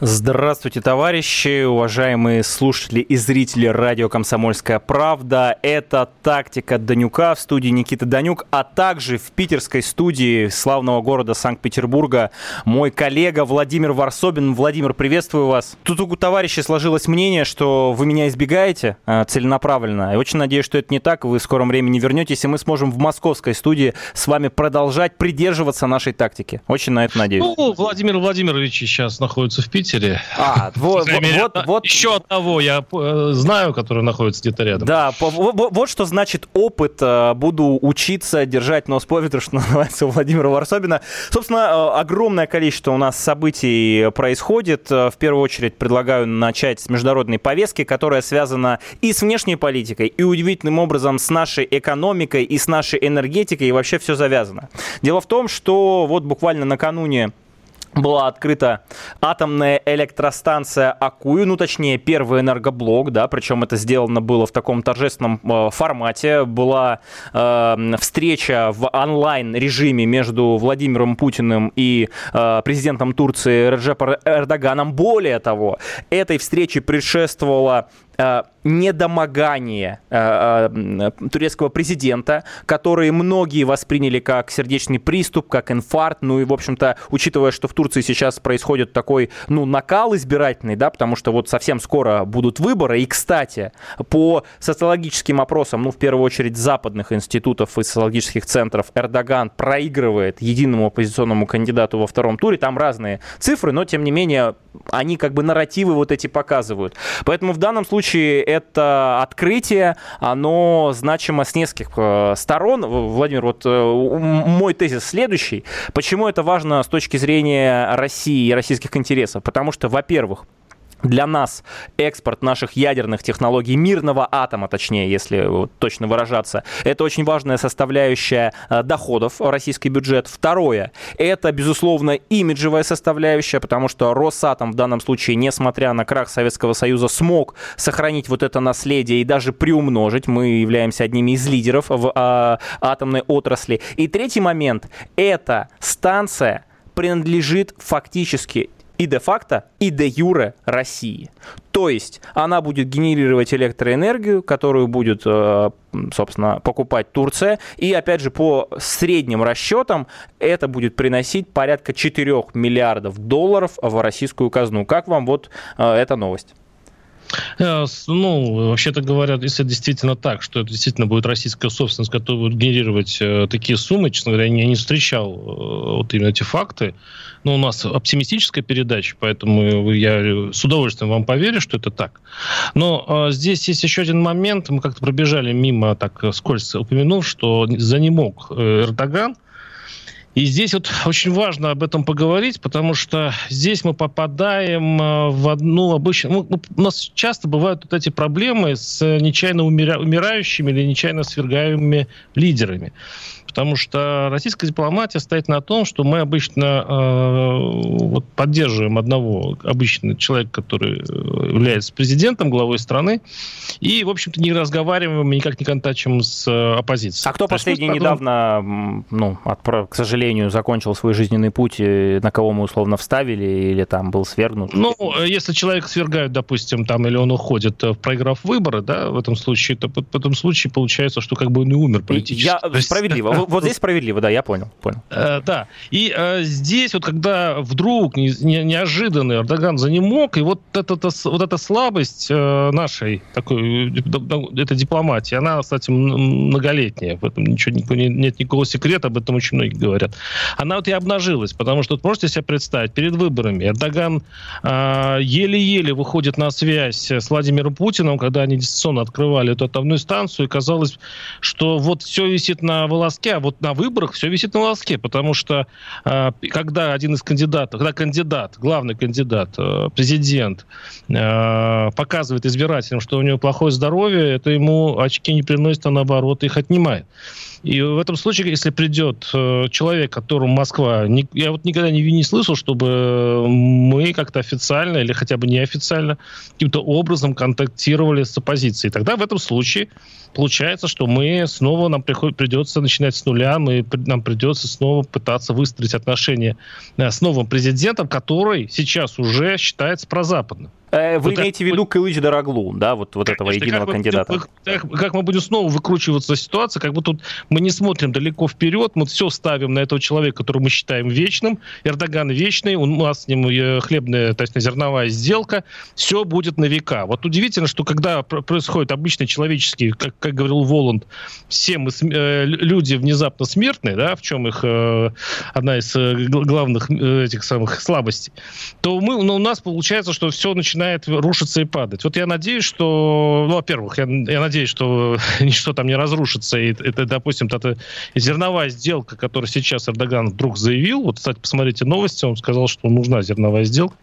Здравствуйте, товарищи, уважаемые слушатели и зрители радио «Комсомольская правда». Это «Тактика Данюка» в студии Никита Данюк, а также в питерской студии славного города Санкт-Петербурга мой коллега Владимир Варсобин. Владимир, приветствую вас. Тут у товарищей сложилось мнение, что вы меня избегаете э, целенаправленно. И очень надеюсь, что это не так. Вы в скором времени вернетесь, и мы сможем в московской студии с вами продолжать придерживаться нашей тактики. Очень на это надеюсь. Ну, Владимир Владимирович сейчас находится в Питере Питере. А, вот, вот, вот, вот. Еще одного я э, знаю, который находится где-то рядом. Да, вот, вот что значит опыт. Э, буду учиться держать нос по ветру, что называется, у Владимира Варсобина. Собственно, э, огромное количество у нас событий происходит. В первую очередь предлагаю начать с международной повестки, которая связана и с внешней политикой, и удивительным образом с нашей экономикой, и с нашей энергетикой, и вообще все завязано. Дело в том, что вот буквально накануне была открыта атомная электростанция Акую, ну точнее первый энергоблок, да, причем это сделано было в таком торжественном э, формате. Была э, встреча в онлайн режиме между Владимиром Путиным и э, президентом Турции Реджепом Эрдоганом. Более того, этой встрече предшествовала недомогание э, э, турецкого президента, которые многие восприняли как сердечный приступ, как инфаркт. Ну и, в общем-то, учитывая, что в Турции сейчас происходит такой, ну, накал избирательный, да, потому что вот совсем скоро будут выборы. И, кстати, по социологическим опросам, ну, в первую очередь, западных институтов и социологических центров, Эрдоган проигрывает единому оппозиционному кандидату во втором туре. Там разные цифры, но, тем не менее, они как бы нарративы вот эти показывают. Поэтому в данном случае это открытие, оно значимо с нескольких э, сторон. Владимир, вот э, мой тезис следующий. Почему это важно с точки зрения России и российских интересов? Потому что, во-первых, для нас экспорт наших ядерных технологий, мирного атома, точнее, если точно выражаться, это очень важная составляющая э, доходов российский бюджет. Второе, это, безусловно, имиджевая составляющая, потому что Росатом в данном случае, несмотря на крах Советского Союза, смог сохранить вот это наследие и даже приумножить. Мы являемся одними из лидеров в а, атомной отрасли. И третий момент, эта станция принадлежит фактически и де-факто, и де-юре России. То есть она будет генерировать электроэнергию, которую будет, э, собственно, покупать Турция. И, опять же, по средним расчетам это будет приносить порядка 4 миллиардов долларов в российскую казну. Как вам вот э, эта новость? Э, ну, вообще-то говорят, если действительно так, что это действительно будет российская собственность, которая будет генерировать э, такие суммы, честно говоря, я не встречал э, вот именно эти факты. Но у нас оптимистическая передача, поэтому я с удовольствием вам поверю, что это так. Но э, здесь есть еще один момент. Мы как-то пробежали мимо, так скользко упомянув, что за не мог э, Эрдоган – и здесь вот очень важно об этом поговорить, потому что здесь мы попадаем э, в одну обычную... Ну, у нас часто бывают вот эти проблемы с нечаянно умира... умирающими или нечаянно свергаемыми лидерами. Потому что российская дипломатия стоит на том, что мы обычно э, вот поддерживаем одного обычного человека, который э, является президентом, главой страны, и, в общем-то, не разговариваем, никак не контачим с э, оппозицией. А кто последний недавно, ну, от, к сожалению, закончил свой жизненный путь, на кого мы условно вставили или там был свергнут? Ну, если человек свергают, допустим, там, или он уходит, э, проиграв выборы, да, в этом случае, то в этом случае получается, что как бы он и умер политически. Я, справедливо вот здесь справедливо, да, я понял. понял. Э, да. И э, здесь вот когда вдруг не, не, неожиданно Эрдоган занемог, и вот, эта слабость э, нашей такой, этой дипломатии, она, кстати, многолетняя. В этом ничего, нет никакого секрета, об этом очень многие говорят. Она вот и обнажилась, потому что вот можете себе представить, перед выборами Эрдоган еле-еле выходит на связь с Владимиром Путиным, когда они дистанционно открывали эту атомную станцию, и казалось, что вот все висит на волоске, волоске, а вот на выборах все висит на волоске, потому что э, когда один из кандидатов, когда кандидат, главный кандидат, э, президент, э, показывает избирателям, что у него плохое здоровье, это ему очки не приносит, а наоборот их отнимает. И в этом случае, если придет э, человек, которому Москва... Не, я вот никогда не, не слышал, чтобы мы как-то официально или хотя бы неофициально каким-то образом контактировали с оппозицией. Тогда в этом случае получается, что мы снова, нам приход, придется начинать с нуля, мы, нам придется снова пытаться выстроить отношения э, с новым президентом, который сейчас уже считается прозападным. Э, вы вот имеете это... в виду Кылыч Дороглу, да, вот, вот этого единого как кандидата? Мы, как, как мы будем снова выкручиваться из ситуации, как будто мы не смотрим далеко вперед, мы все ставим на этого человека, которого мы считаем вечным. Эрдоган вечный, у нас с ним э, хлебная, то есть зерновая сделка, все будет на века. Вот удивительно, что когда происходит обычный человеческий, как, как говорил Воланд, все мы, э, люди внезапно смертные, да, в чем их э, одна из э, главных этих самых слабостей, то мы, ну, у нас получается, что все начинает начинает рушиться и падать. Вот я надеюсь, что, ну, во-первых, я, я надеюсь, что ничто там не разрушится, и это, допустим, это зерновая сделка, которую сейчас Эрдоган вдруг заявил, вот, кстати, посмотрите новости, он сказал, что нужна зерновая сделка,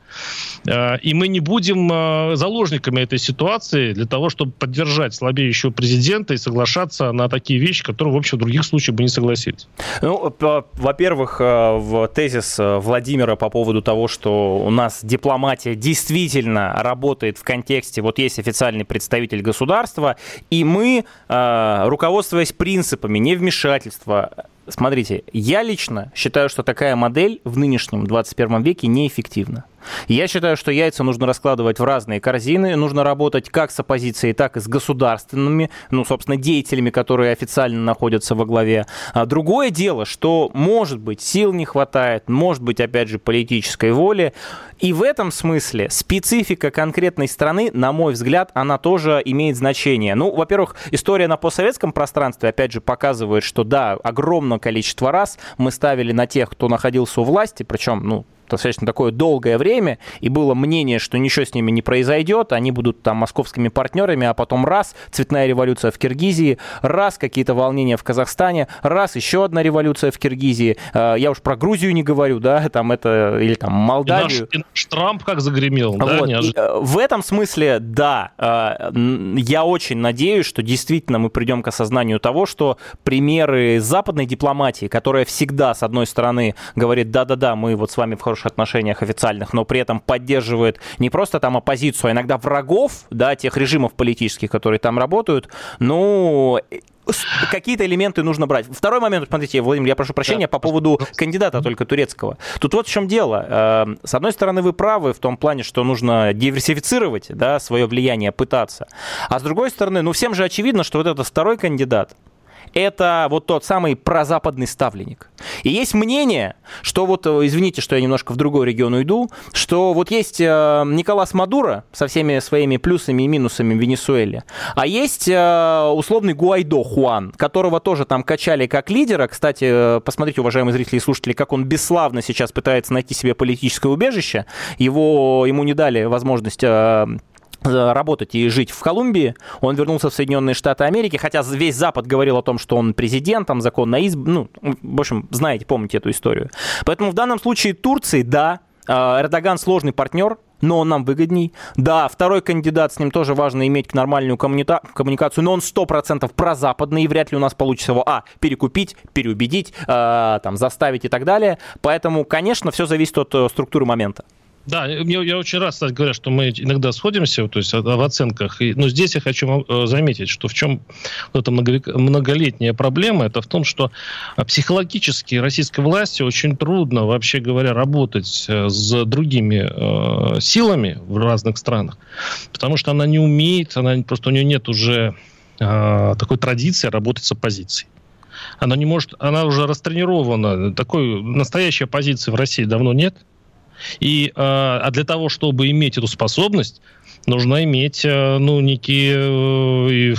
а, и мы не будем а, заложниками этой ситуации для того, чтобы поддержать слабеющего президента и соглашаться на такие вещи, которые, в общем, в других случаях бы не согласились. Ну, во-первых, а, в тезис Владимира по поводу того, что у нас дипломатия действительно работает в контексте, вот есть официальный представитель государства, и мы, руководствуясь принципами невмешательства, Смотрите, я лично считаю, что такая модель в нынешнем 21 веке неэффективна. Я считаю, что яйца нужно раскладывать в разные корзины, нужно работать как с оппозицией, так и с государственными, ну, собственно, деятелями, которые официально находятся во главе. А другое дело, что, может быть, сил не хватает, может быть, опять же, политической воли, и в этом смысле специфика конкретной страны, на мой взгляд, она тоже имеет значение. Ну, во-первых, история на постсоветском пространстве, опять же, показывает, что да, огромное количество раз мы ставили на тех, кто находился у власти, причем, ну, достаточно такое долгое время, и было мнение, что ничего с ними не произойдет, они будут там московскими партнерами, а потом раз, цветная революция в Киргизии, раз, какие-то волнения в Казахстане, раз, еще одна революция в Киргизии, а, я уж про Грузию не говорю, да, там это, или там Молдавию. И наш, и наш Трамп как загремел, вот. да, неожиданно. Э, в этом смысле, да, э, я очень надеюсь, что действительно мы придем к осознанию того, что примеры западной дипломатии, которая всегда, с одной стороны, говорит, да-да-да, мы вот с вами в хороших отношениях официальных, но при этом поддерживает не просто там оппозицию, а иногда врагов, да, тех режимов политических, которые там работают, ну, какие-то элементы нужно брать. Второй момент, смотрите, Владимир, я прошу прощения да, по поводу кандидата только турецкого. Тут вот в чем дело. Эм, с одной стороны, вы правы в том плане, что нужно диверсифицировать да, свое влияние, пытаться. А с другой стороны, ну всем же очевидно, что вот этот второй кандидат, это вот тот самый прозападный ставленник. И есть мнение, что вот, э, извините, что я немножко в другой регион уйду, что вот есть э, Николас Мадуро со всеми своими плюсами и минусами в Венесуэле, а есть э, условный Гуайдо Хуан, которого тоже там качали как лидера. Кстати, посмотрите, уважаемые зрители и слушатели, как он бесславно сейчас пытается найти себе политическое убежище. Его, ему не дали возможность работать и жить в Колумбии. Он вернулся в Соединенные Штаты Америки, хотя весь Запад говорил о том, что он президент, там закон на изб... Ну, в общем, знаете, помните эту историю. Поэтому в данном случае Турции, да, э, Эрдоган сложный партнер, но он нам выгодней. Да, второй кандидат, с ним тоже важно иметь нормальную коммуни- коммуникацию, но он 100% прозападный, и вряд ли у нас получится его, а, перекупить, переубедить, э, там, заставить и так далее. Поэтому, конечно, все зависит от э, структуры момента. Да, я, я очень рад, кстати говоря, что мы иногда сходимся то есть, в оценках. И, но здесь я хочу э, заметить, что в чем вот эта многолетняя проблема, это в том, что а, психологически российской власти очень трудно, вообще говоря, работать э, с другими э, силами в разных странах, потому что она не умеет, она просто у нее нет уже э, такой традиции работать с оппозицией она не может, она уже растренирована. Такой настоящей оппозиции в России давно нет. И, а, а для того, чтобы иметь эту способность, нужно иметь ну, некий,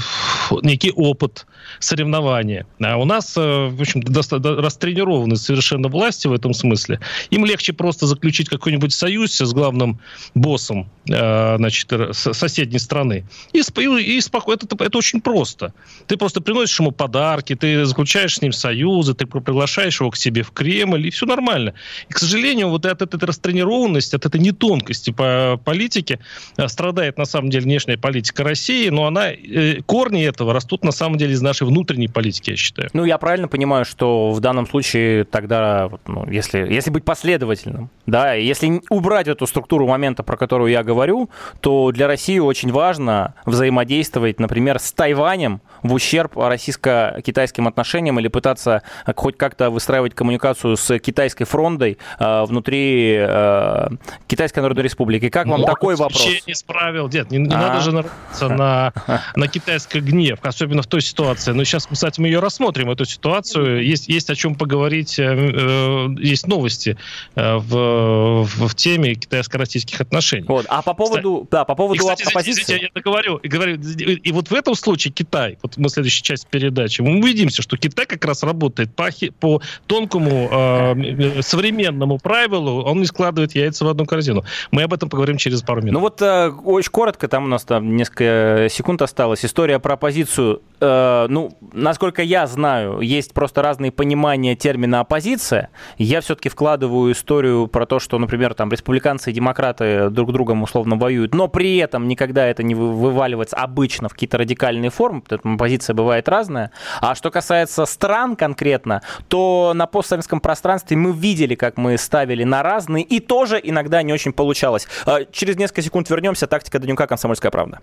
некий опыт соревнования. А у нас, в общем растренированы совершенно власти в этом смысле. Им легче просто заключить какой-нибудь союз с главным боссом значит, соседней страны. И, и спокойно. Это, это очень просто. Ты просто приносишь ему подарки, ты заключаешь с ним союзы, ты приглашаешь его к себе в Кремль, и все нормально. И, к сожалению, вот от этой растренированности, от этой нетонкости по политике э, страдает, на самом деле, внешняя политика России, но она, э, корни этого растут, на самом деле, из нашей внутренней политики, я считаю. Ну, я правильно понимаю, что в данном случае тогда, ну, если, если быть последовательным, да, если убрать эту структуру момента, про которую я говорю, то для России очень важно взаимодействовать, например, с Тайванем в ущерб российско-китайским отношениям или пытаться хоть как-то выстраивать коммуникацию с китайской фрондой э, внутри э, Китайской Народной Республики. Как вам Может, такой вопрос? не справил. Нет, не, не надо же нарваться на, на китайский гнев, особенно в той ситуации. Но сейчас, кстати, мы ее рассмотрим, эту ситуацию. Есть, есть о чем поговорить, э, э есть новости э, в, в, в теме китайско-российских отношений. Вот. А по поводу, кстати, да, по поводу и, кстати, оппозиции... Извините, я договорю. И, говорю, и, и вот в этом случае Китай, вот мы следующая часть передачи, мы увидимся, что Китай как раз работает по, по тонкому э, современному правилу, он не складывает яйца в одну корзину. Мы об этом поговорим через пару минут. Ну вот э, очень коротко, там у нас там несколько секунд осталось. История про оппозицию. Э, ну, насколько я знаю, есть просто разные понимания термина оппозиция. Я все-таки вкладываю историю про то, что, например, там республиканцы и демократы друг другом условно воюют, но при этом никогда это не вываливается обычно в какие-то радикальные формы, потому позиция бывает разная. А что касается стран конкретно, то на постсоветском пространстве мы видели, как мы ставили на разные, и тоже иногда не очень получалось. А, через несколько секунд вернемся. Тактика Данюка, Комсомольская правда.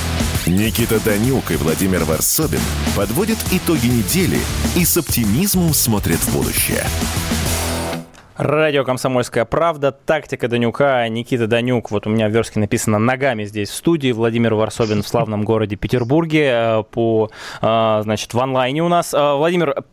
Никита Данюк и Владимир Варсобин подводят итоги недели и с оптимизмом смотрят в будущее. Радио «Комсомольская правда», тактика Данюка, Никита Данюк, вот у меня в верстке написано «ногами» здесь в студии, Владимир Варсобин в славном городе Петербурге э, по, э, значит, в онлайне у нас. Э, Владимир,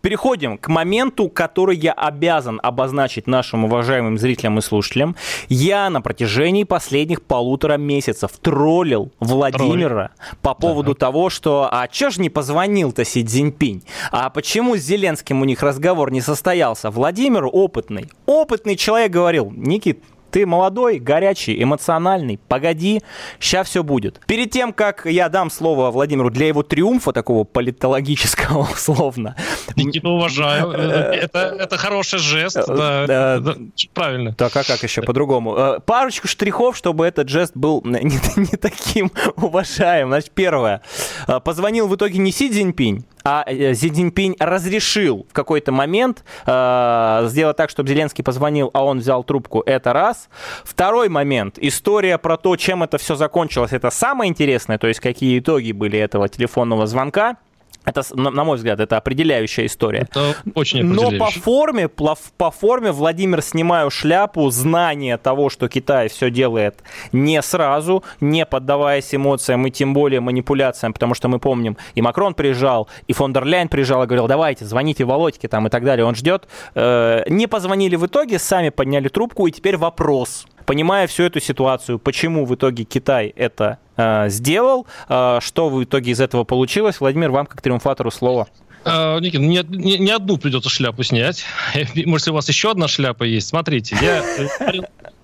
переходим к моменту, который я обязан обозначить нашим уважаемым зрителям и слушателям. Я на протяжении последних полутора месяцев троллил Владимира Тролль. по поводу да. того, что а чё ж не позвонил-то Си Цзиньпинь? А почему с Зеленским у них разговор не состоялся? Владимир опытный. Опытный человек говорил, Никит, ты молодой, горячий, эмоциональный. Погоди, сейчас все будет. Перед тем, как я дам слово Владимиру для его триумфа, такого политологического условно. Никита, уважаю. Это, это хороший жест. Да, да, да, правильно. Так, а как еще по-другому? Э, парочку штрихов, чтобы этот жест был не, не таким уважаем. Значит, первое. Э, позвонил в итоге не Си Цзиньпинь, а э, Си Цзиньпинь разрешил в какой-то момент э, сделать так, чтобы Зеленский позвонил, а он взял трубку, это раз. Второй момент, история про то, чем это все закончилось, это самое интересное, то есть какие итоги были этого телефонного звонка. Это, на мой взгляд, это определяющая история. Это очень Но по форме, по форме Владимир, снимаю шляпу, знание того, что Китай все делает не сразу, не поддаваясь эмоциям и тем более манипуляциям, потому что мы помним, и Макрон приезжал, и фон дер Ляйн приезжал и говорил, давайте, звоните Володьке там и так далее, он ждет. Э, не позвонили в итоге, сами подняли трубку, и теперь вопрос. Понимая всю эту ситуацию, почему в итоге Китай это э, сделал, э, что в итоге из этого получилось, Владимир, вам как триумфатору слово. Uh, Никит, не, не, не одну придется шляпу снять. Может, у вас еще одна шляпа есть? Смотрите, я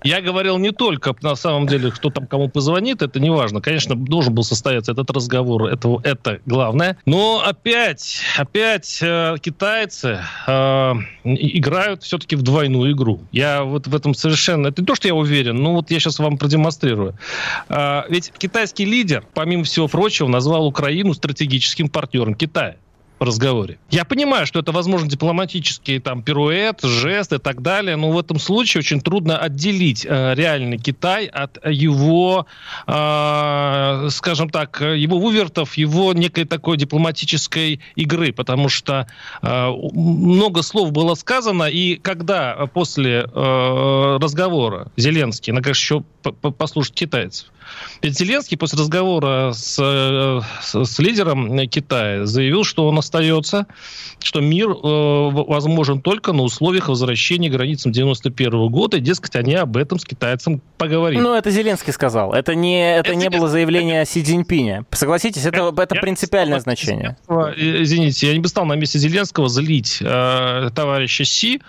я говорил не только, на самом деле, кто там кому позвонит, это не важно. Конечно, должен был состояться этот разговор, это, это главное. Но опять, опять э, китайцы э, играют все-таки в двойную игру. Я вот в этом совершенно... Это не то, что я уверен, но вот я сейчас вам продемонстрирую. Э, ведь китайский лидер, помимо всего прочего, назвал Украину стратегическим партнером Китая. Разговоре. Я понимаю, что это, возможно, дипломатический там пируэт, жест и так далее, но в этом случае очень трудно отделить э, реальный Китай от его, э, скажем так, его вывертов, его некой такой дипломатической игры, потому что э, много слов было сказано, и когда после э, разговора Зеленский, на как еще послушать китайцев, ведь Зеленский после разговора с, э, с, с лидером Китая заявил, что он остается, что мир э, возможен только на условиях возвращения границам 91 года, и, дескать, они об этом с китайцем поговорили. Ну, это Зеленский сказал. Это не, это, это не было заявление Си Цзиньпиня. Согласитесь, это, это принципиальное значение. Извините, я не бы стал на месте Зеленского злить э, товарища Си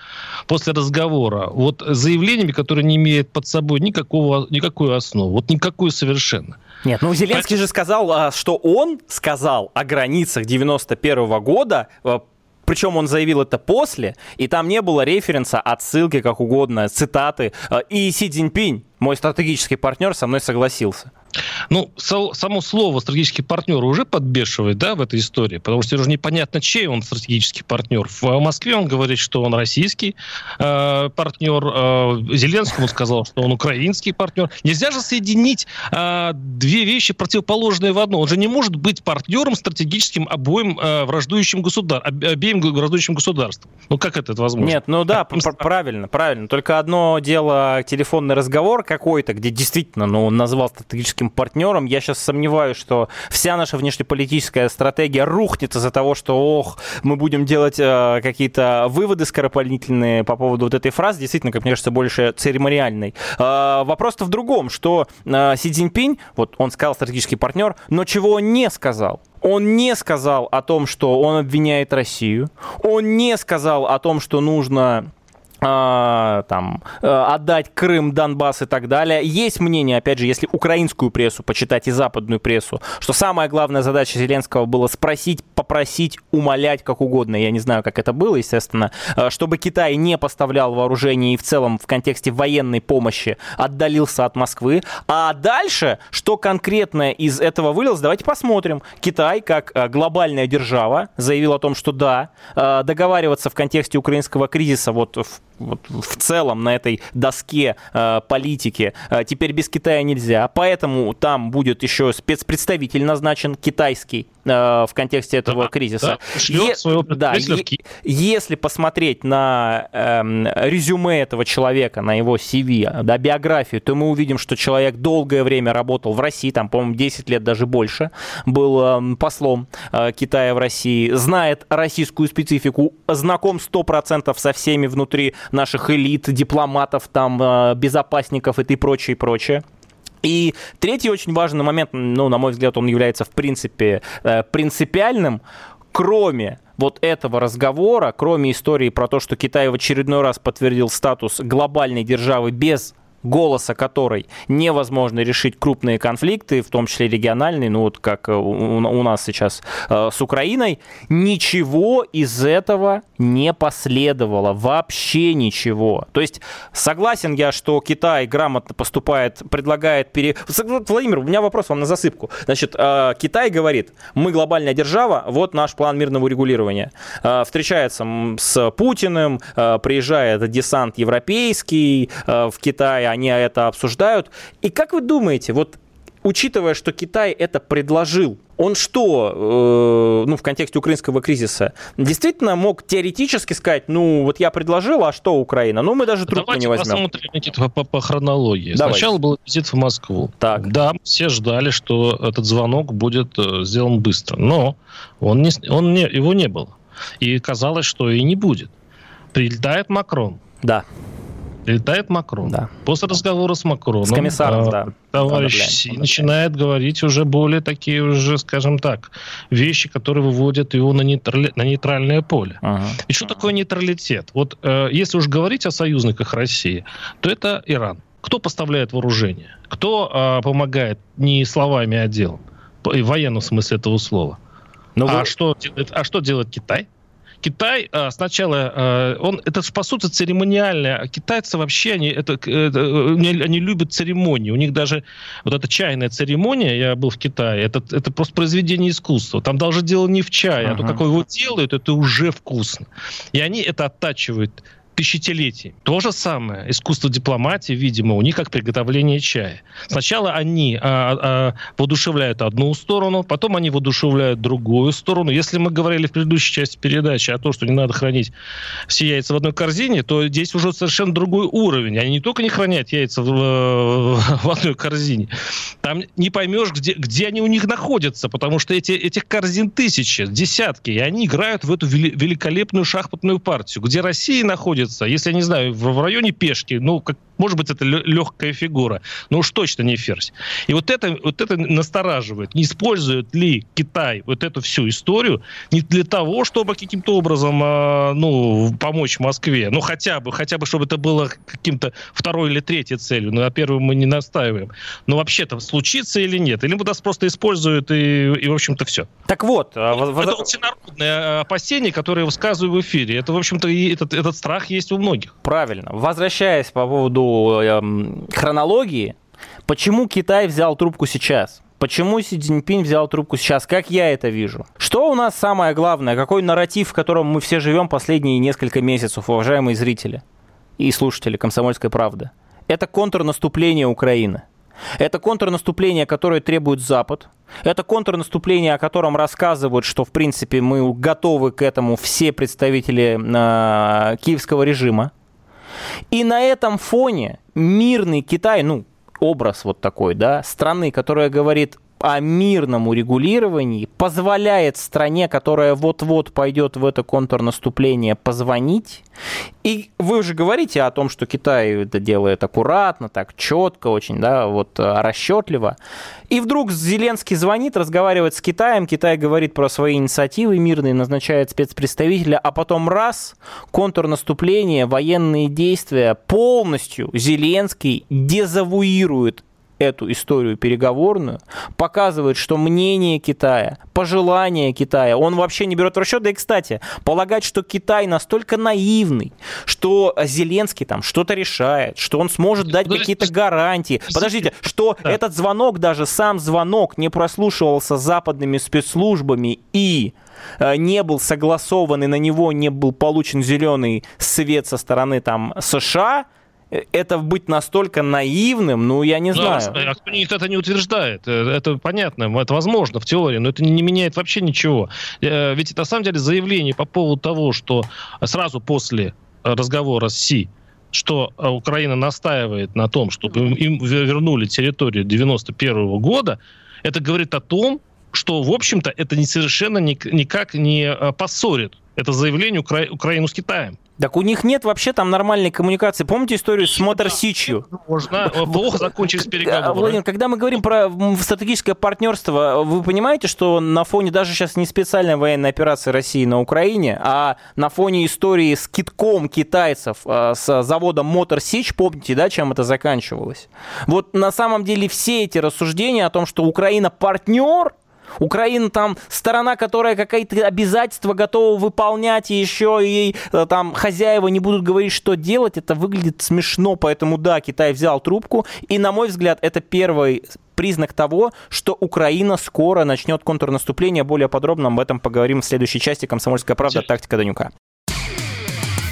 после разговора вот заявлениями, которые не имеют под собой никакого, никакой основы. Вот никакую совершенно. Нет, ну Зеленский же сказал, а, что он сказал о границах 91 -го года, а, причем он заявил это после, и там не было референса, отсылки, как угодно, цитаты. А, и Си Цзиньпинь, мой стратегический партнер, со мной согласился. Ну, само слово стратегический партнер уже подбешивает, да, в этой истории, потому что уже непонятно, чей он стратегический партнер. В Москве он говорит, что он российский э, партнер, э, Зеленскому сказал, что он украинский партнер. Нельзя же соединить э, две вещи противоположные в одно. Он же не может быть партнером стратегическим обоим э, враждующим государ, обеим враждующим государствам. Ну, как это, это возможно? Нет, ну да, правильно, правильно. Только одно дело телефонный разговор какой-то, где действительно, ну, он назвал стратегическим стратегическим партнером. Я сейчас сомневаюсь, что вся наша внешнеполитическая стратегия рухнет из-за того, что, ох, мы будем делать э, какие-то выводы скоропалительные по поводу вот этой фразы, действительно, как мне кажется, больше церемониальной. Э, вопрос-то в другом, что э, Си Цзиньпинь, вот он сказал стратегический партнер, но чего он не сказал? Он не сказал о том, что он обвиняет Россию. Он не сказал о том, что нужно там, э, отдать Крым, Донбасс и так далее. Есть мнение, опять же, если украинскую прессу почитать и западную прессу, что самая главная задача Зеленского была спросить, попросить, умолять, как угодно. Я не знаю, как это было, естественно, э, чтобы Китай не поставлял вооружение и в целом в контексте военной помощи отдалился от Москвы. А дальше, что конкретно из этого вылилось, давайте посмотрим. Китай, как э, глобальная держава, заявил о том, что да, договариваться в контексте украинского кризиса вот в вот, в целом на этой доске э, политики. Э, теперь без Китая нельзя, поэтому там будет еще спецпредставитель назначен китайский э, в контексте этого да, кризиса. Да, е- да, е- если посмотреть на э, резюме этого человека, на его CV, да, биографию, то мы увидим, что человек долгое время работал в России, там, по-моему, 10 лет даже больше, был э, послом э, Китая в России, знает российскую специфику, знаком 100% со всеми внутри наших элит, дипломатов, там, э, безопасников и прочее, прочее. И третий очень важный момент, ну, на мой взгляд, он является, в принципе, э, принципиальным, кроме вот этого разговора, кроме истории про то, что Китай в очередной раз подтвердил статус глобальной державы без голоса которой невозможно решить крупные конфликты, в том числе региональные, ну вот как э, у, нас сейчас э, с Украиной, ничего из этого не последовало, вообще ничего. То есть согласен я, что Китай грамотно поступает, предлагает пере... Владимир, у меня вопрос вам на засыпку. Значит, э, Китай говорит, мы глобальная держава, вот наш план мирного урегулирования. Встречается с Путиным, приезжает десант европейский в Китай, они это обсуждают. И как вы думаете, вот учитывая, что Китай это предложил, он что, э, ну, в контексте украинского кризиса, действительно мог теоретически сказать, ну, вот я предложил, а что Украина? Ну, мы даже трубку не возьмем. Давайте посмотрим по, по хронологии. Давайте. Сначала был визит в Москву. Так. Да, все ждали, что этот звонок будет э, сделан быстро, но он не, он не, его не было. И казалось, что и не будет. Прилетает Макрон. Да. Летает Макрон. Да. После разговора с Макроном с комиссаром, э, да. товарищ Си начинает говорить уже более такие уже, скажем так, вещи, которые выводят его на, нейтрали... на нейтральное поле. Ага. И что ага. такое нейтралитет? Вот э, если уж говорить о союзниках России, то это Иран. Кто поставляет вооружение? Кто э, помогает не словами, а делом? В военном смысле этого слова. Но ну, а, вы... что делает, а что делает Китай? Китай а, сначала, а, он, это по сути церемониальное, китайцы вообще, они, это, это, они любят церемонии, у них даже вот эта чайная церемония, я был в Китае, это, это просто произведение искусства, там даже дело не в чае, uh-huh. а то, как его делают, это уже вкусно. И они это оттачивают тысячелетий. То же самое. Искусство дипломатии, видимо, у них как приготовление чая. Сначала они а, а, воодушевляют одну сторону, потом они воодушевляют другую сторону. Если мы говорили в предыдущей части передачи о том, что не надо хранить все яйца в одной корзине, то здесь уже совершенно другой уровень. Они не только не хранят яйца в, в одной корзине, там не поймешь, где, где они у них находятся, потому что эти, этих корзин тысячи, десятки, и они играют в эту великолепную шахматную партию, где Россия находится находится, если, я не знаю, в, в районе пешки, ну, как, может быть, это легкая фигура, но уж точно не ферзь. И вот это, вот это настораживает. Не использует ли Китай вот эту всю историю не для того, чтобы каким-то образом э, ну, помочь Москве, ну, хотя бы, хотя бы, чтобы это было каким-то второй или третьей целью, но на первую мы не настаиваем. Но вообще-то случится или нет? Или нас просто используют и, и в общем-то, все. Так вот. А, это, это всенародное опасение, которое я высказываю в эфире. Это, в общем-то, этот, этот страх есть у многих. Правильно. Возвращаясь по поводу э, хронологии, почему Китай взял трубку сейчас? Почему Си Цзиньпинь взял трубку сейчас? Как я это вижу? Что у нас самое главное? Какой нарратив, в котором мы все живем последние несколько месяцев, уважаемые зрители и слушатели «Комсомольской правды»? Это контрнаступление Украины. Это контрнаступление, которое требует Запад. Это контрнаступление, о котором рассказывают, что, в принципе, мы готовы к этому все представители э, киевского режима. И на этом фоне мирный Китай, ну, образ вот такой, да, страны, которая говорит о мирном урегулировании, позволяет стране, которая вот-вот пойдет в это контрнаступление, позвонить. И вы уже говорите о том, что Китай это делает аккуратно, так четко, очень, да, вот э, расчетливо. И вдруг Зеленский звонит, разговаривает с Китаем, Китай говорит про свои инициативы мирные, назначает спецпредставителя, а потом раз, контрнаступление, военные действия, полностью Зеленский дезавуирует эту историю переговорную, показывает, что мнение Китая, пожелания Китая, он вообще не берет в расчет. Да и, кстати, полагать, что Китай настолько наивный, что Зеленский там что-то решает, что он сможет дать какие-то гарантии. Подождите, что да. этот звонок, даже сам звонок не прослушивался западными спецслужбами и э, не был согласован и на него не был получен зеленый свет со стороны там США, это быть настолько наивным, ну, я не знаю. А никто это не утверждает. Э, это понятно, это возможно в теории, но это не меняет вообще ничего. Э, ведь на самом деле заявление по поводу того, что сразу после разговора с Си что Украина настаивает на том, чтобы им вернули территорию 91 года, это говорит о том, что, в общем-то, это не совершенно никак не э, поссорит это заявление Укра... Украину с Китаем. Так у них нет вообще там нормальной коммуникации. Помните историю с Мотор Сичью? Можно. Плохо закончились переговоры. Владимир, когда мы говорим про стратегическое партнерство, вы понимаете, что на фоне даже сейчас не специальной военной операции России на Украине, а на фоне истории с китком китайцев а, с заводом Мотор Сич, помните, да, чем это заканчивалось? Вот на самом деле все эти рассуждения о том, что Украина партнер, Украина там сторона, которая какие-то обязательства готова выполнять, и еще ей э, там хозяева не будут говорить, что делать, это выглядит смешно, поэтому да, Китай взял трубку, и на мой взгляд, это первый признак того, что Украина скоро начнет контрнаступление. Более подробно об этом поговорим в следующей части «Комсомольская правда. Тактика Данюка».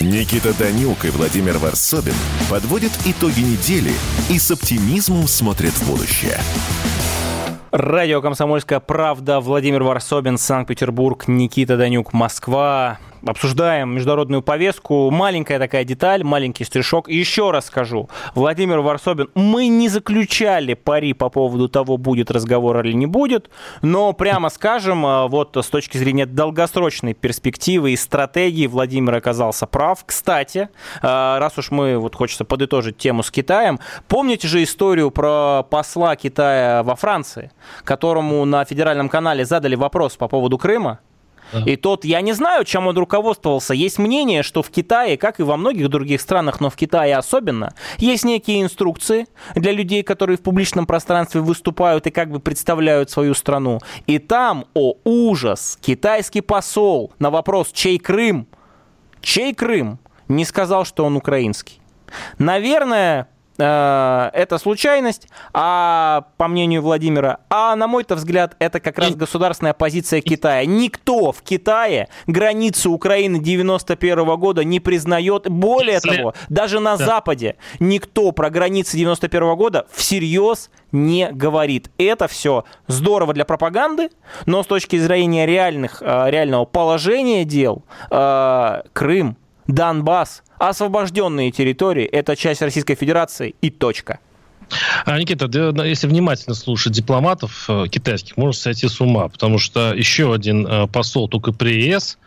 Никита Данюк и Владимир Варсобин подводят итоги недели и с оптимизмом смотрят в будущее. Радио «Комсомольская правда», Владимир Варсобин, Санкт-Петербург, Никита Данюк, Москва. Обсуждаем международную повестку. Маленькая такая деталь, маленький стришок. Еще раз скажу, Владимир Варсобин, мы не заключали пари по поводу того, будет разговор или не будет, но прямо скажем, э, вот с точки зрения долгосрочной перспективы и стратегии Владимир оказался прав. Кстати, э, раз уж мы, вот хочется подытожить тему с Китаем, помните же историю про посла Китая во Франции, которому на федеральном канале задали вопрос по поводу Крыма, и тот, я не знаю, чем он руководствовался. Есть мнение, что в Китае, как и во многих других странах, но в Китае особенно, есть некие инструкции для людей, которые в публичном пространстве выступают и как бы представляют свою страну. И там, о ужас, китайский посол на вопрос, чей Крым, чей Крым, не сказал, что он украинский. Наверное, это случайность, а по мнению Владимира, а на мой-то взгляд, это как раз государственная позиция Китая. Никто в Китае границу Украины 91 -го года не признает. Более того, даже на да. Западе никто про границы 91 -го года всерьез не говорит. Это все здорово для пропаганды, но с точки зрения реальных, э, реального положения дел, э, Крым, Донбасс, освобожденные территории – это часть Российской Федерации и точка. А, Никита, если внимательно слушать дипломатов э, китайских, можно сойти с ума, потому что еще один э, посол только при ЕС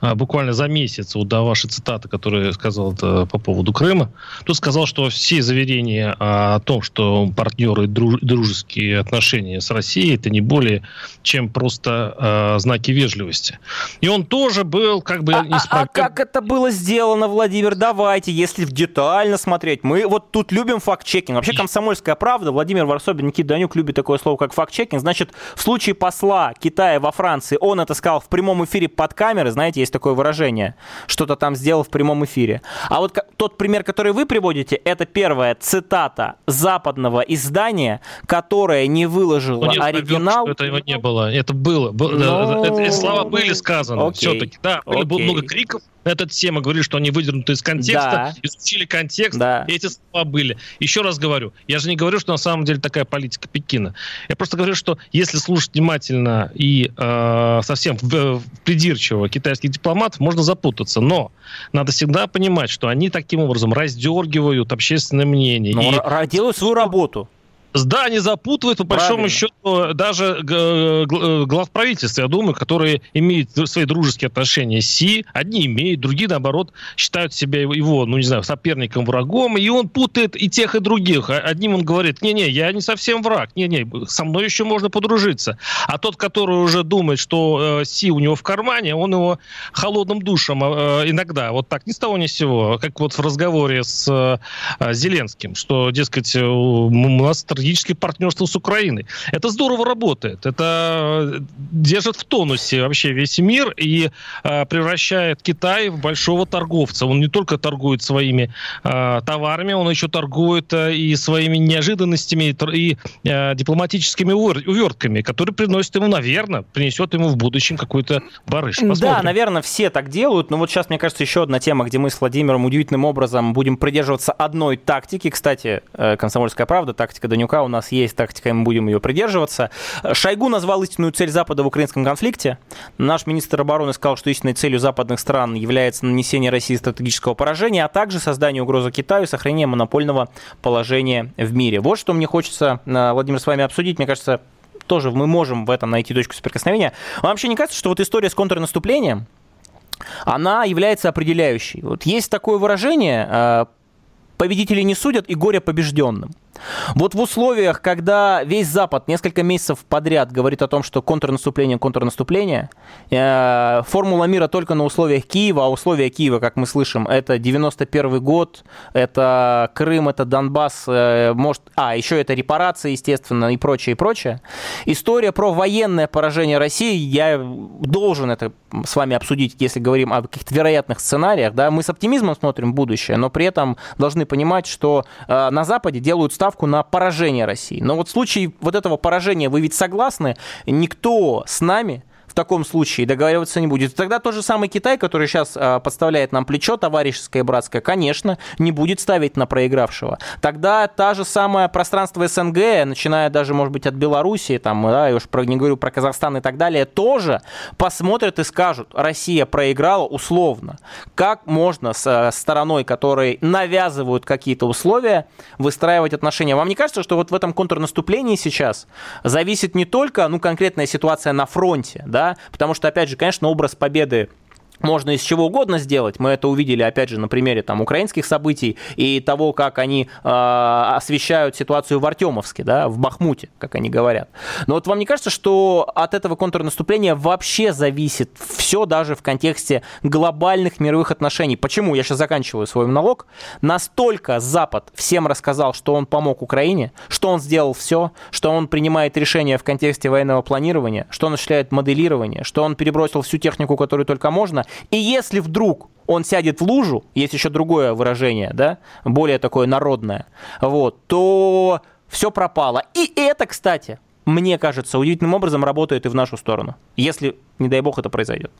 буквально за месяц, вот до вашей цитаты, которую я сказал это по поводу Крыма, тут сказал, что все заверения о том, что партнеры дружеские отношения с Россией, это не более чем просто э, знаки вежливости. И он тоже был как бы... А, а, а как это было сделано, Владимир? Давайте, если детально смотреть. Мы вот тут любим факт-чекинг. Вообще комсомольская правда, Владимир Варсобин, Никита Данюк любит такое слово, как факт-чекинг. Значит, в случае посла Китая во Франции, он это сказал в прямом эфире под камерой, знаете, есть такое выражение, что-то там сделал в прямом эфире. А вот тот пример, который вы приводите, это первая цитата западного издания, которое не выложило ну, нет, оригинал. Что этого не было. Это было. Но... Это, эти слова были сказаны все-таки. Да, было много криков, эта тема говорили, что они выдернуты из контекста, да. изучили контекст, да. и эти слова были. Еще раз говорю, я же не говорю, что на самом деле такая политика Пекина. Я просто говорю, что если слушать внимательно и э, совсем придирчиво китайских дипломатов, можно запутаться. Но надо всегда понимать, что они таким образом раздергивают общественное мнение. Но и... делают свою работу. Да, они запутывают, по Правильно. большому счету, даже глав правительства, я думаю, которые имеют свои дружеские отношения с Си. Одни имеют, другие, наоборот, считают себя его, ну, не знаю, соперником, врагом. И он путает и тех, и других. А одним он говорит, не-не, я не совсем враг. Не-не, со мной еще можно подружиться. А тот, который уже думает, что э, Си у него в кармане, он его холодным душем э, иногда, вот так, ни с того ни с сего, как вот в разговоре с э, Зеленским, что, дескать, у нас стратегическое партнерство с Украиной. Это здорово работает. Это держит в тонусе вообще весь мир и э, превращает Китай в большого торговца. Он не только торгует своими э, товарами, он еще торгует э, и своими неожиданностями и э, дипломатическими увертками, которые приносят ему, наверное, принесет ему в будущем какой-то барыш. Посмотрим. Да, наверное, все так делают. Но вот сейчас, мне кажется, еще одна тема, где мы с Владимиром удивительным образом будем придерживаться одной тактики. Кстати, э, «Комсомольская правда», тактика Данюка Данилюка у нас есть тактика, и мы будем ее придерживаться. Шойгу назвал истинную цель Запада в украинском конфликте. Наш министр обороны сказал, что истинной целью западных стран является нанесение России стратегического поражения, а также создание угрозы Китаю и сохранение монопольного положения в мире. Вот что мне хочется, э, Владимир, с вами обсудить. Мне кажется, тоже мы можем в этом найти точку соприкосновения. Вам вообще не кажется, что вот история с контрнаступлением, она является определяющей? Вот есть такое выражение, э, победители не судят и горе побежденным. Вот в условиях, когда весь Запад несколько месяцев подряд говорит о том, что контрнаступление, контрнаступление, э, формула мира только на условиях Киева, а условия Киева, как мы слышим, это 91 год, это Крым, это Донбасс, э, может, а, еще это репарации, естественно, и прочее, и прочее. История про военное поражение России, я должен это с вами обсудить, если говорим о каких-то вероятных сценариях, да, мы с оптимизмом смотрим будущее, но при этом должны понимать, что э, на Западе делают ставку ставку на поражение России. Но вот в случае вот этого поражения вы ведь согласны, никто с нами таком случае договариваться не будет. Тогда тот же самый Китай, который сейчас а, подставляет нам плечо товарищеское и братское, конечно, не будет ставить на проигравшего. Тогда та же самая пространство СНГ, начиная даже, может быть, от Белоруссии, там, да, я уж про, не говорю про Казахстан и так далее, тоже посмотрят и скажут, Россия проиграла условно. Как можно с стороной, которой навязывают какие-то условия, выстраивать отношения? Вам не кажется, что вот в этом контрнаступлении сейчас зависит не только ну, конкретная ситуация на фронте, да, потому что, опять же, конечно, образ победы можно из чего угодно сделать. Мы это увидели, опять же, на примере там, украинских событий и того, как они э, освещают ситуацию в Артемовске, да, в Бахмуте, как они говорят. Но вот вам не кажется, что от этого контрнаступления вообще зависит все даже в контексте глобальных мировых отношений? Почему? Я сейчас заканчиваю свой монолог. Настолько Запад всем рассказал, что он помог Украине, что он сделал все, что он принимает решения в контексте военного планирования, что он осуществляет моделирование, что он перебросил всю технику, которую только можно, и если вдруг он сядет в лужу, есть еще другое выражение, да, более такое народное, вот, то все пропало. И это, кстати, мне кажется, удивительным образом работает и в нашу сторону, если, не дай бог, это произойдет.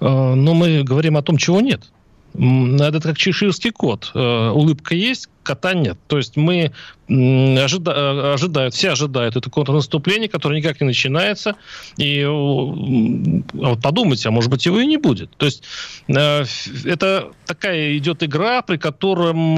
Э, но мы говорим о том, чего нет. Это как чеширский кот. Э, улыбка есть, кота нет. То есть мы ожида, э, ожидают, все ожидают это контрнаступление, которое никак не начинается. И вот подумайте, а может быть его и не будет. То есть э, это такая идет игра, при котором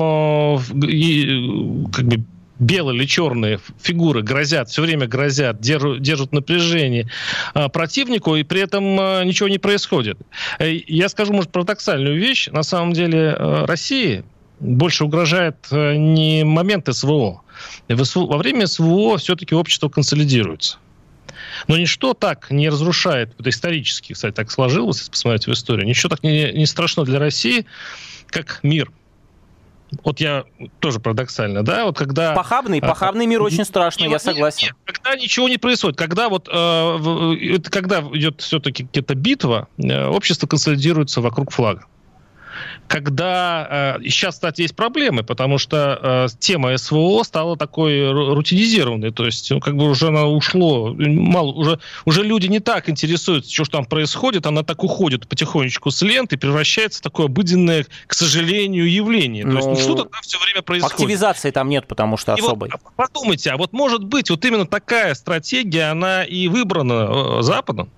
как бы белые или черные фигуры грозят, все время грозят, держат, держат напряжение а, противнику, и при этом а, ничего не происходит. Э, я скажу, может, парадоксальную вещь. На самом деле э, России больше угрожает э, не момент СВО. Во время СВО все-таки общество консолидируется. Но ничто так не разрушает, это исторически, кстати, так сложилось, если посмотреть в историю, ничего так не, не страшно для России, как мир – вот я тоже парадоксально, да, вот когда... Похабный, а, похабный мир очень страшный, я согласен. Нет, когда ничего не происходит, когда вот, э, когда идет все-таки какая-то битва, э, общество консолидируется вокруг флага когда... Э, сейчас, кстати, есть проблемы, потому что э, тема СВО стала такой рутинизированной, то есть ну, как бы уже она ушло, мало, уже, уже люди не так интересуются, что там происходит, она так уходит потихонечку с ленты, превращается в такое обыденное, к сожалению, явление. То есть ну, что-то там все время происходит. Активизации там нет, потому что особой. вот, подумайте, а вот может быть вот именно такая стратегия, она и выбрана э, Западом,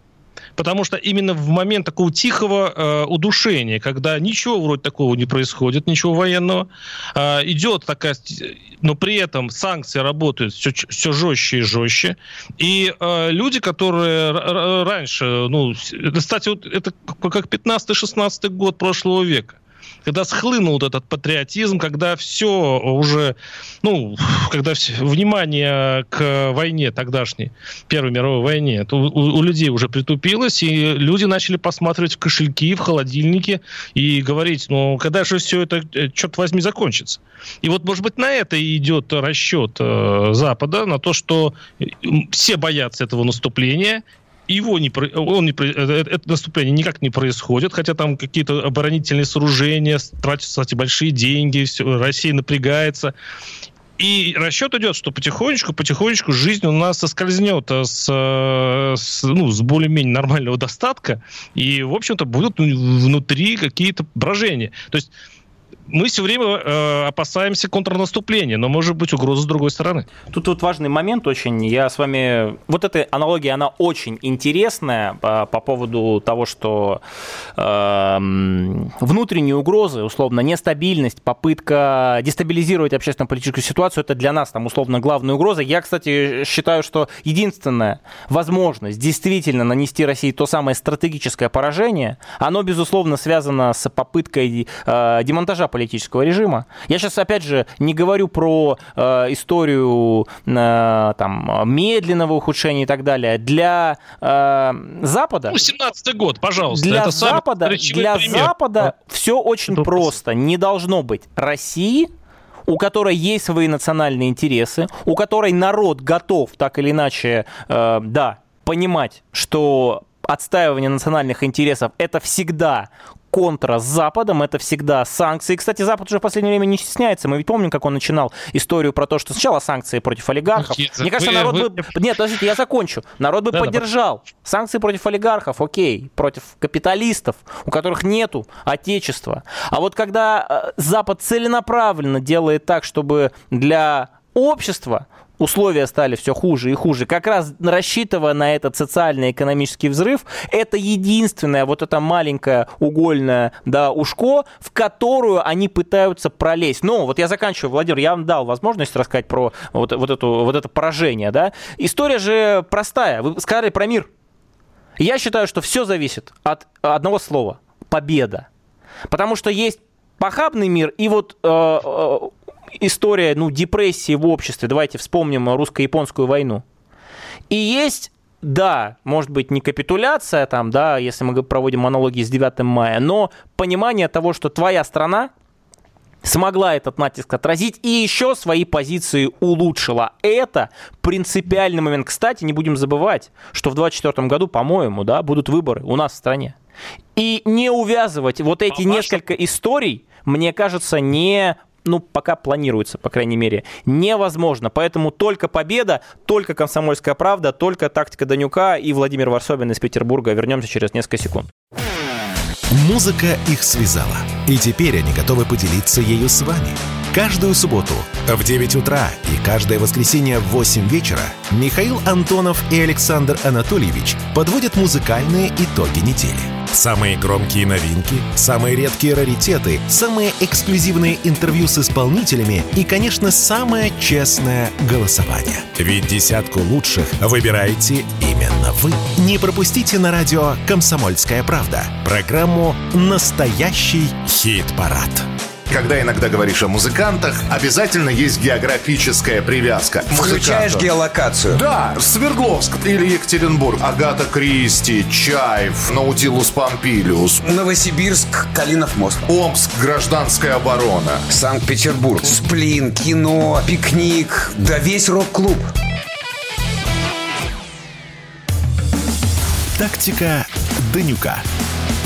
потому что именно в момент такого тихого э, удушения, когда ничего вроде такого не происходит, ничего военного, э, идет такая, но при этом санкции работают все, все жестче и жестче, и э, люди, которые раньше, ну, кстати, вот это как 15-16 год прошлого века, когда схлынул вот этот патриотизм, когда все уже, ну, когда все, внимание к войне тогдашней, Первой мировой войне, то у, у людей уже притупилось, и люди начали посматривать в кошельки, в холодильники и говорить, ну, когда же все это, э, черт возьми, закончится? И вот, может быть, на это и идет расчет э, Запада, на то, что все боятся этого наступления, его не, он не, э, э, это наступление никак не происходит, хотя там какие-то оборонительные сооружения, тратятся, кстати, большие деньги, все, Россия напрягается. И расчет идет, что потихонечку, потихонечку жизнь у нас соскользнет э, с, с, ну, с более-менее нормального достатка, и, в общем-то, будут внутри какие-то брожения. То есть мы все время э, опасаемся контрнаступления, но может быть угроза с другой стороны. Тут вот важный момент очень. Я с вами... Вот эта аналогия, она очень интересная по, по поводу того, что э, внутренние угрозы, условно, нестабильность, попытка дестабилизировать общественно-политическую ситуацию, это для нас там условно главная угроза. Я, кстати, считаю, что единственная возможность действительно нанести России то самое стратегическое поражение, оно, безусловно, связано с попыткой э, демонтажа политического режима. Я сейчас, опять же, не говорю про э, историю э, там, медленного ухудшения и так далее. Для э, Запада... Ну, 17 год, пожалуйста. Для Запада, для Запада все очень Это просто. Не должно быть России у которой есть свои национальные интересы, у которой народ готов так или иначе, э, да, понимать, что отстаивание национальных интересов это всегда контра с Западом, это всегда санкции. Кстати, Запад уже в последнее время не стесняется. Мы ведь помним, как он начинал историю про то, что сначала санкции против олигархов. Нет, Мне кажется, вы, народ вы... бы... Нет, подождите, я закончу. Народ бы да, поддержал. Да, санкции против олигархов, окей. Против капиталистов, у которых нету отечества. А вот когда э, Запад целенаправленно делает так, чтобы для общества условия стали все хуже и хуже, как раз рассчитывая на этот социально-экономический взрыв, это единственное вот это маленькое угольное да, ушко, в которую они пытаются пролезть. Но вот я заканчиваю, Владимир, я вам дал возможность рассказать про вот, вот, эту, вот это поражение. Да? История же простая. Вы сказали про мир. Я считаю, что все зависит от одного слова – победа. Потому что есть похабный мир и вот э, э история ну, депрессии в обществе. Давайте вспомним русско-японскую войну. И есть да, может быть, не капитуляция, там, да, если мы проводим аналогии с 9 мая, но понимание того, что твоя страна смогла этот натиск отразить и еще свои позиции улучшила. Это принципиальный момент. Кстати, не будем забывать, что в 2024 году, по-моему, да, будут выборы у нас в стране. И не увязывать вот эти а несколько историй, мне кажется, не ну, пока планируется, по крайней мере, невозможно. Поэтому только победа, только комсомольская правда, только тактика Данюка и Владимир Варсобин из Петербурга. Вернемся через несколько секунд. Музыка их связала. И теперь они готовы поделиться ею с вами. Каждую субботу в 9 утра и каждое воскресенье в 8 вечера Михаил Антонов и Александр Анатольевич подводят музыкальные итоги недели. Самые громкие новинки, самые редкие раритеты, самые эксклюзивные интервью с исполнителями и, конечно, самое честное голосование. Ведь десятку лучших выбираете именно вы. Не пропустите на радио «Комсомольская правда» программу «Настоящий хит-парад» когда иногда говоришь о музыкантах, обязательно есть географическая привязка. Включаешь геолокацию. Да, Свердловск или Екатеринбург, Агата Кристи, Чаев, Наутилус Помпилиус. Новосибирск, Калинов мост. Омск, гражданская оборона. Санкт-Петербург, Сплин, кино, пикник, да весь рок-клуб. Тактика Данюка.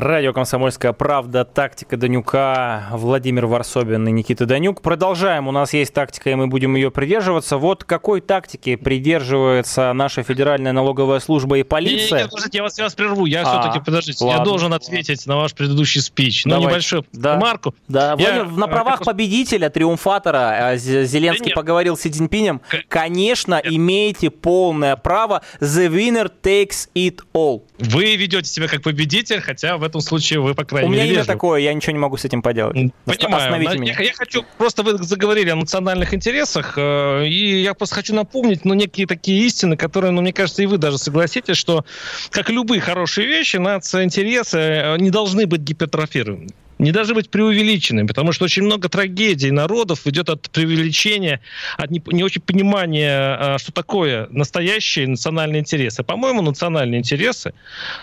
Радио «Комсомольская правда», тактика Данюка, Владимир Варсобин и Никита Данюк. Продолжаем, у нас есть тактика, и мы будем ее придерживаться. Вот какой тактики придерживается наша Федеральная налоговая служба и полиция? Не, не, подождите, я вас, я вас прерву, я а, все-таки, подождите, ладно. я должен ответить на ваш предыдущий спич. Ну, небольшой да. марку. Да, я, на э, правах как... победителя, триумфатора, э, Зеленский да поговорил с Си Цзиньпинем, конечно, нет. имеете полное право, the winner takes it all. Вы ведете себя как победитель, хотя в этом случае вы, по крайней мере, У меня имя такое, я ничего не могу с этим поделать. Понимаю. меня. Я, я хочу, просто вы заговорили о национальных интересах, э, и я просто хочу напомнить, ну, некие такие истины, которые, ну, мне кажется, и вы даже согласитесь, что, как любые хорошие вещи, нация интересы э, не должны быть гипертрофированы не должны быть преувеличенными, потому что очень много трагедий народов идет от преувеличения, от не, не очень понимания, а, что такое настоящие национальные интересы. По-моему, национальные интересы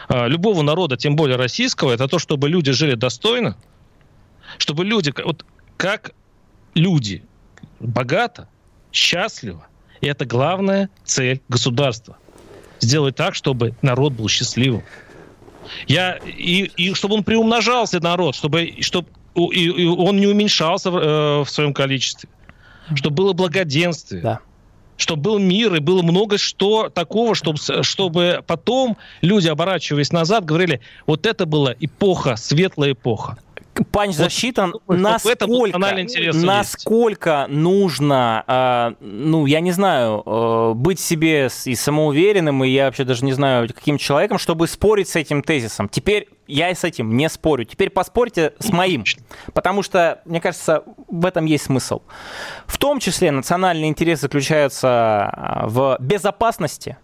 а, любого народа, тем более российского, это то, чтобы люди жили достойно, чтобы люди, вот как люди, богато, счастливо, и это главная цель государства. Сделать так, чтобы народ был счастливым. Я, и, и чтобы он приумножался, народ, чтобы, чтобы и, и он не уменьшался в, э, в своем количестве. Чтобы было благоденствие. Да чтобы был мир и было много что такого, чтобы, чтобы потом люди, оборачиваясь назад, говорили, вот это была эпоха, светлая эпоха панч засчитан. Вот, насколько, насколько нужно, э, ну, я не знаю, э, быть себе и самоуверенным, и я вообще даже не знаю, каким человеком, чтобы спорить с этим тезисом. Теперь я с этим не спорю. Теперь поспорьте с моим. Потому что, мне кажется, в этом есть смысл. В том числе национальные интересы заключаются а, в безопасности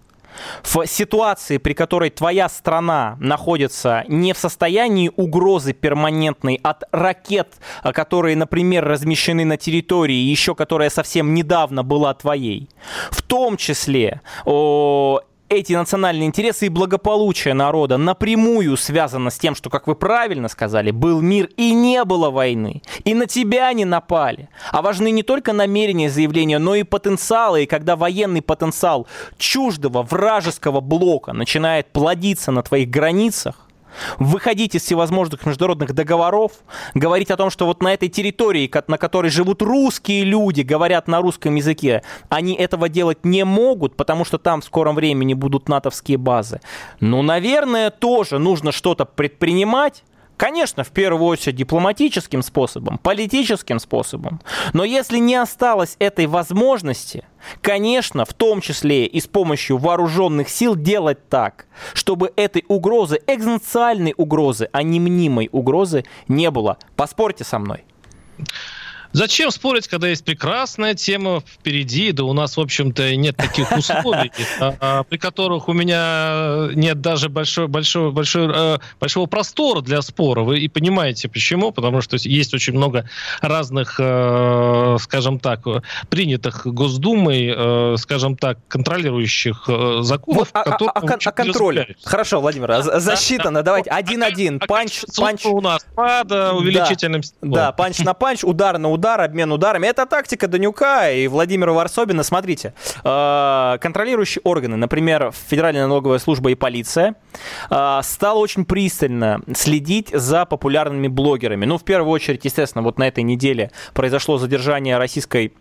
в ситуации, при которой твоя страна находится не в состоянии угрозы перманентной от ракет, а, которые, например, размещены на территории, еще которая совсем недавно была твоей, в том числе о, эти национальные интересы и благополучие народа напрямую связано с тем, что, как вы правильно сказали, был мир и не было войны, и на тебя не напали. А важны не только намерения заявления, но и потенциалы. И когда военный потенциал чуждого вражеского блока начинает плодиться на твоих границах, выходить из всевозможных международных договоров, говорить о том, что вот на этой территории, на которой живут русские люди, говорят на русском языке, они этого делать не могут, потому что там в скором времени будут натовские базы. Ну, наверное, тоже нужно что-то предпринимать, Конечно, в первую очередь дипломатическим способом, политическим способом. Но если не осталось этой возможности, конечно, в том числе и с помощью вооруженных сил делать так, чтобы этой угрозы, экзистенциальной угрозы, а не мнимой угрозы не было. Поспорьте со мной. Зачем спорить, когда есть прекрасная тема впереди, да у нас, в общем-то, нет таких условий, а, а, при которых у меня нет даже большого, большого, простора для спора. Вы и понимаете, почему? Потому что есть очень много разных, э, скажем так, принятых Госдумой, э, скажем так, контролирующих э, законов, вот, которые... А, а, а контроль. Хорошо, Владимир, да, засчитано. Да, Давайте один-один. Панч, панч. У нас под увеличительным Да, панч на панч, удар на удар удар, обмен ударами. Это тактика Данюка и Владимира Варсобина. Смотрите, э, контролирующие органы, например, Федеральная налоговая служба и полиция, э, стала очень пристально следить за популярными блогерами. Ну, в первую очередь, естественно, вот на этой неделе произошло задержание российской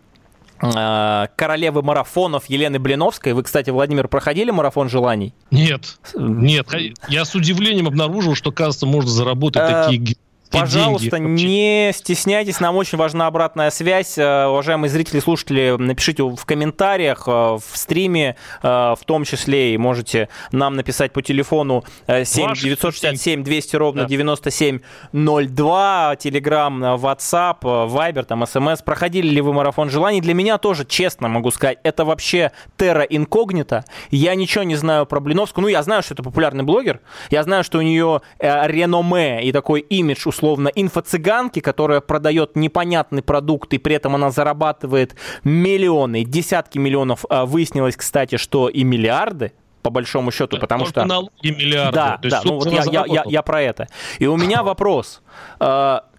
э, королевы марафонов Елены Блиновской. Вы, кстати, Владимир, проходили марафон желаний? Нет, нет. Я с удивлением обнаружил, что, кажется, можно заработать такие Пожалуйста, не стесняйтесь, нам очень важна обратная связь. Э, уважаемые зрители, слушатели, напишите в комментариях, э, в стриме, э, в том числе, и можете нам написать по телефону 7 967 200 ровно да. 9702, Телеграм, WhatsApp, Viber, там, СМС. Проходили ли вы марафон желаний? Для меня тоже, честно могу сказать, это вообще терра инкогнита. Я ничего не знаю про Блиновскую. Ну, я знаю, что это популярный блогер. Я знаю, что у нее реноме и такой имидж, условно, условно, инфо-цыганки, которая продает непонятный продукт, и при этом она зарабатывает миллионы, десятки миллионов. А, выяснилось, кстати, что и миллиарды, по большому счету, потому Только что... налоги миллиарды. Да, да, ну вот я, я, я, я про это. И у меня вопрос.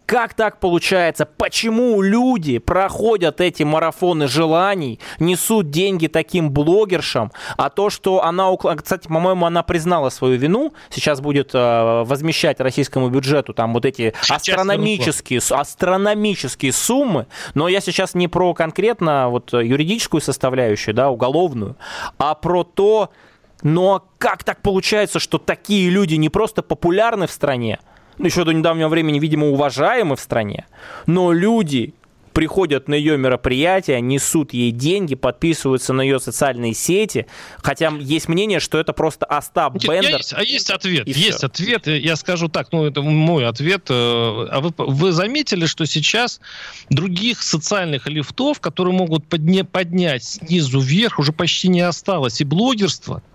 А, как так получается? Почему люди проходят эти марафоны желаний, несут деньги таким блогершам, а то, что она, кстати, по-моему, она признала свою вину, сейчас будет э, возмещать российскому бюджету там вот эти астрономические, астрономические суммы, но я сейчас не про конкретно вот юридическую составляющую, да, уголовную, а про то, но как так получается, что такие люди не просто популярны в стране, еще до недавнего времени, видимо, уважаемы в стране, но люди приходят на ее мероприятия, несут ей деньги, подписываются на ее социальные сети, хотя есть мнение, что это просто Остап Бендер. Есть, а есть ответ, есть все. ответ, я скажу так, ну это мой ответ. Э, а вы, вы заметили, что сейчас других социальных лифтов, которые могут подня, поднять снизу вверх, уже почти не осталось, и блогерство –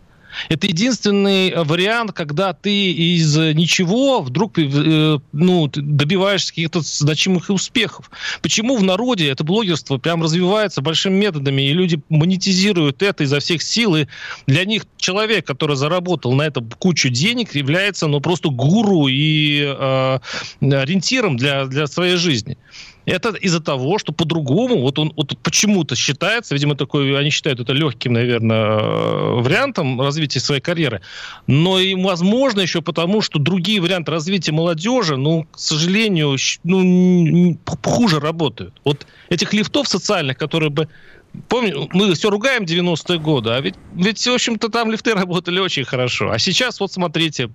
это единственный э, вариант, когда ты из ничего вдруг э, ну, добиваешься каких-то значимых успехов. Почему в народе это блогерство прям развивается большими методами, и люди монетизируют это изо всех сил, и для них человек, который заработал на это кучу денег, является ну, просто гуру и э, ориентиром для, для своей жизни. Это из-за того, что по-другому, вот он вот почему-то считается, видимо, такой, они считают это легким, наверное, э, вариантом развития своей карьеры, но и, возможно, еще потому, что другие варианты развития молодежи, ну, к сожалению, ну, хуже работают. Вот этих лифтов социальных, которые бы Помню, мы все ругаем 90-е годы, а ведь, ведь, в общем-то, там лифты работали очень хорошо. А сейчас, вот смотрите,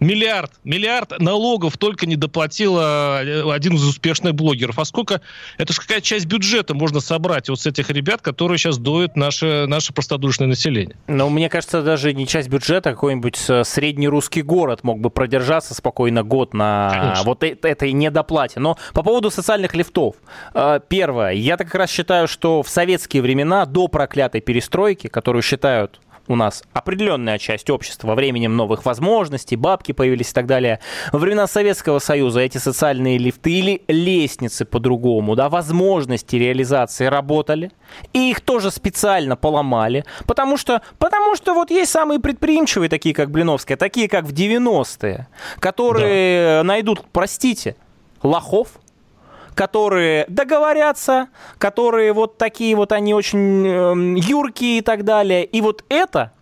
миллиард, миллиард налогов только не доплатила э, один из успешных блогеров. А сколько, это же какая часть бюджета можно собрать вот с этих ребят, которые сейчас доют наше, наше простодушное население? Ну, мне кажется, даже не часть бюджета, а какой-нибудь э, средний русский город мог бы продержаться спокойно год на Конечно. вот этой недоплате. Но по поводу социальных лифтов. Э, первое, я так как раз считаю, что в советские времена, до проклятой перестройки, которую считают у нас определенная часть общества во временем новых возможностей, бабки появились и так далее. Во времена Советского Союза эти социальные лифты или лестницы по-другому, да, возможности реализации работали, и их тоже специально поломали, потому что, потому что вот есть самые предприимчивые, такие как Блиновская, такие как в 90-е, которые да. найдут, простите, лохов, которые договорятся, которые вот такие вот, они очень э, юркие и так далее. И вот это,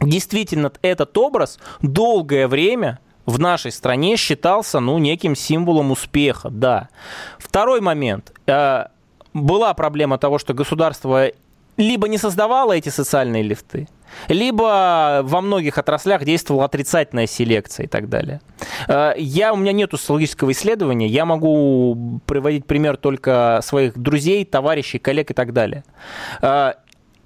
действительно, этот образ долгое время в нашей стране считался, ну, неким символом успеха, да. Второй момент. Э, была проблема того, что государство либо не создавало эти социальные лифты, либо во многих отраслях действовала отрицательная селекция и так далее. Э, я, у меня нет социологического исследования, я могу приводить пример только своих друзей, товарищей, коллег и так далее.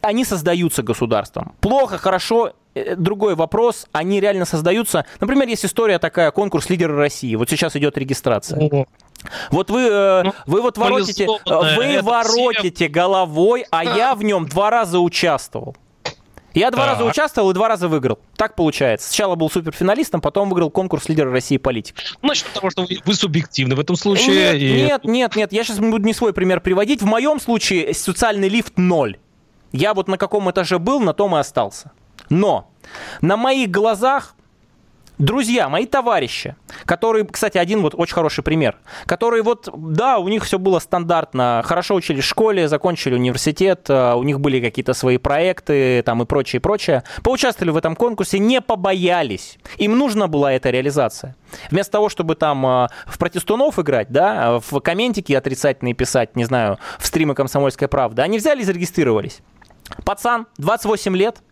Э, они создаются государством. Плохо, хорошо, э, другой вопрос, они реально создаются. Например, есть история такая, конкурс лидера России. Вот сейчас идет регистрация. Вот вы, ну, вы вот воротите, вы воротите головой, а я в нем два раза участвовал. Я два раза участвовал и два раза выиграл. Так получается. Сначала был суперфиналистом, потом выиграл конкурс лидера России политик. Значит, потому что вы субъективны в этом случае. Нет, и... нет, нет, нет. Я сейчас буду не свой пример приводить. В моем случае социальный лифт ноль. Я вот на каком этаже был, на том и остался. Но на моих глазах друзья, мои товарищи, которые, кстати, один вот очень хороший пример, которые вот, да, у них все было стандартно, хорошо учились в школе, закончили университет, э, у них были какие-то свои проекты там и прочее, прочее, поучаствовали в этом конкурсе, не побоялись, им нужна была эта реализация. Вместо того, чтобы там э, в протестунов играть, да, в комментики отрицательные писать, не знаю, в стримы «Комсомольская правда», они взяли и зарегистрировались. Пацан, 28 лет,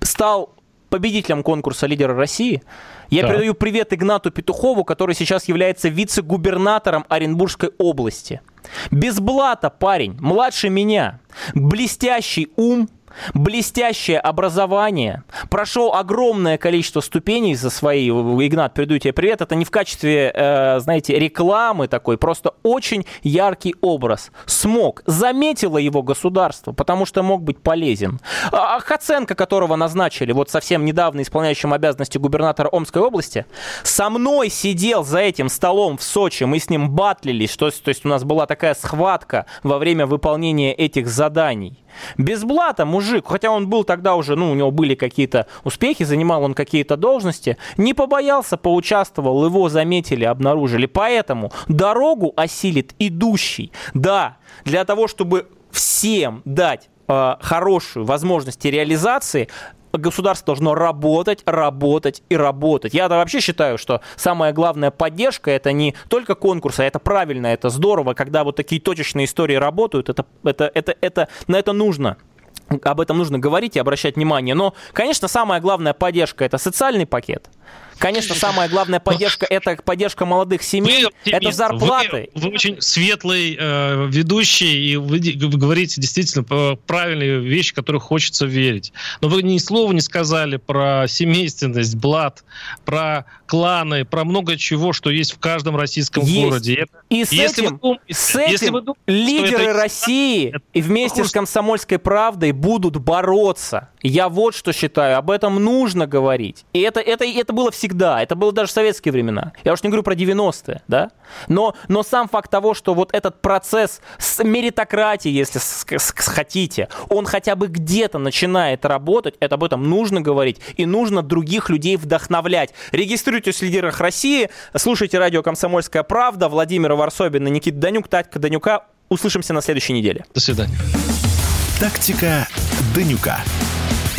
стал победителем конкурса лидера России. Я да. передаю привет Игнату Петухову, который сейчас является вице-губернатором Оренбургской области. Без блата парень, младше меня, блестящий ум, блестящее образование, прошел огромное количество ступеней за свои. Игнат, передаю тебе привет. Это не в качестве, э, знаете, рекламы такой, просто очень яркий образ. Смог, заметило его государство, потому что мог быть полезен. А, Хаценко, которого назначили вот совсем недавно исполняющим обязанности губернатора Омской области, со мной сидел за этим столом в Сочи, мы с ним батлились, что, то есть у нас была такая схватка во время выполнения этих заданий. Без блата мужик, хотя он был тогда уже, ну, у него были какие-то успехи, занимал он какие-то должности, не побоялся, поучаствовал, его заметили, обнаружили. Поэтому дорогу осилит идущий. Да, для того, чтобы всем дать э, хорошую возможность реализации, государство должно работать, работать и работать. Я вообще считаю, что самая главная поддержка это не только конкурс, а это правильно, это здорово, когда вот такие точечные истории работают, это, это, это, это, на это нужно об этом нужно говорить и обращать внимание. Но, конечно, самая главная поддержка это социальный пакет. Конечно, самая главная поддержка – это поддержка молодых семей, вы, это зарплаты. Вы, вы очень светлый э, ведущий, и вы, вы говорите действительно правильные вещи, которые хочется верить. Но вы ни слова не сказали про семейственность, блат, про кланы, про много чего, что есть в каждом российском есть. городе. И с если этим, думаете, с этим если вы думаете, лидеры это... России это... и вместе с «Комсомольской правдой» будут бороться. Я вот что считаю, об этом нужно говорить. И это, это, это было всегда всегда. Это было даже в советские времена. Я уж не говорю про 90-е, да? Но, но сам факт того, что вот этот процесс с меритократии, если с, с, с, хотите, он хотя бы где-то начинает работать, это об этом нужно говорить, и нужно других людей вдохновлять. Регистрируйтесь в лидерах России, слушайте радио «Комсомольская правда», Владимира Варсобина, Никита Данюк, Татька Данюка. Услышимся на следующей неделе. До свидания. Тактика Данюка.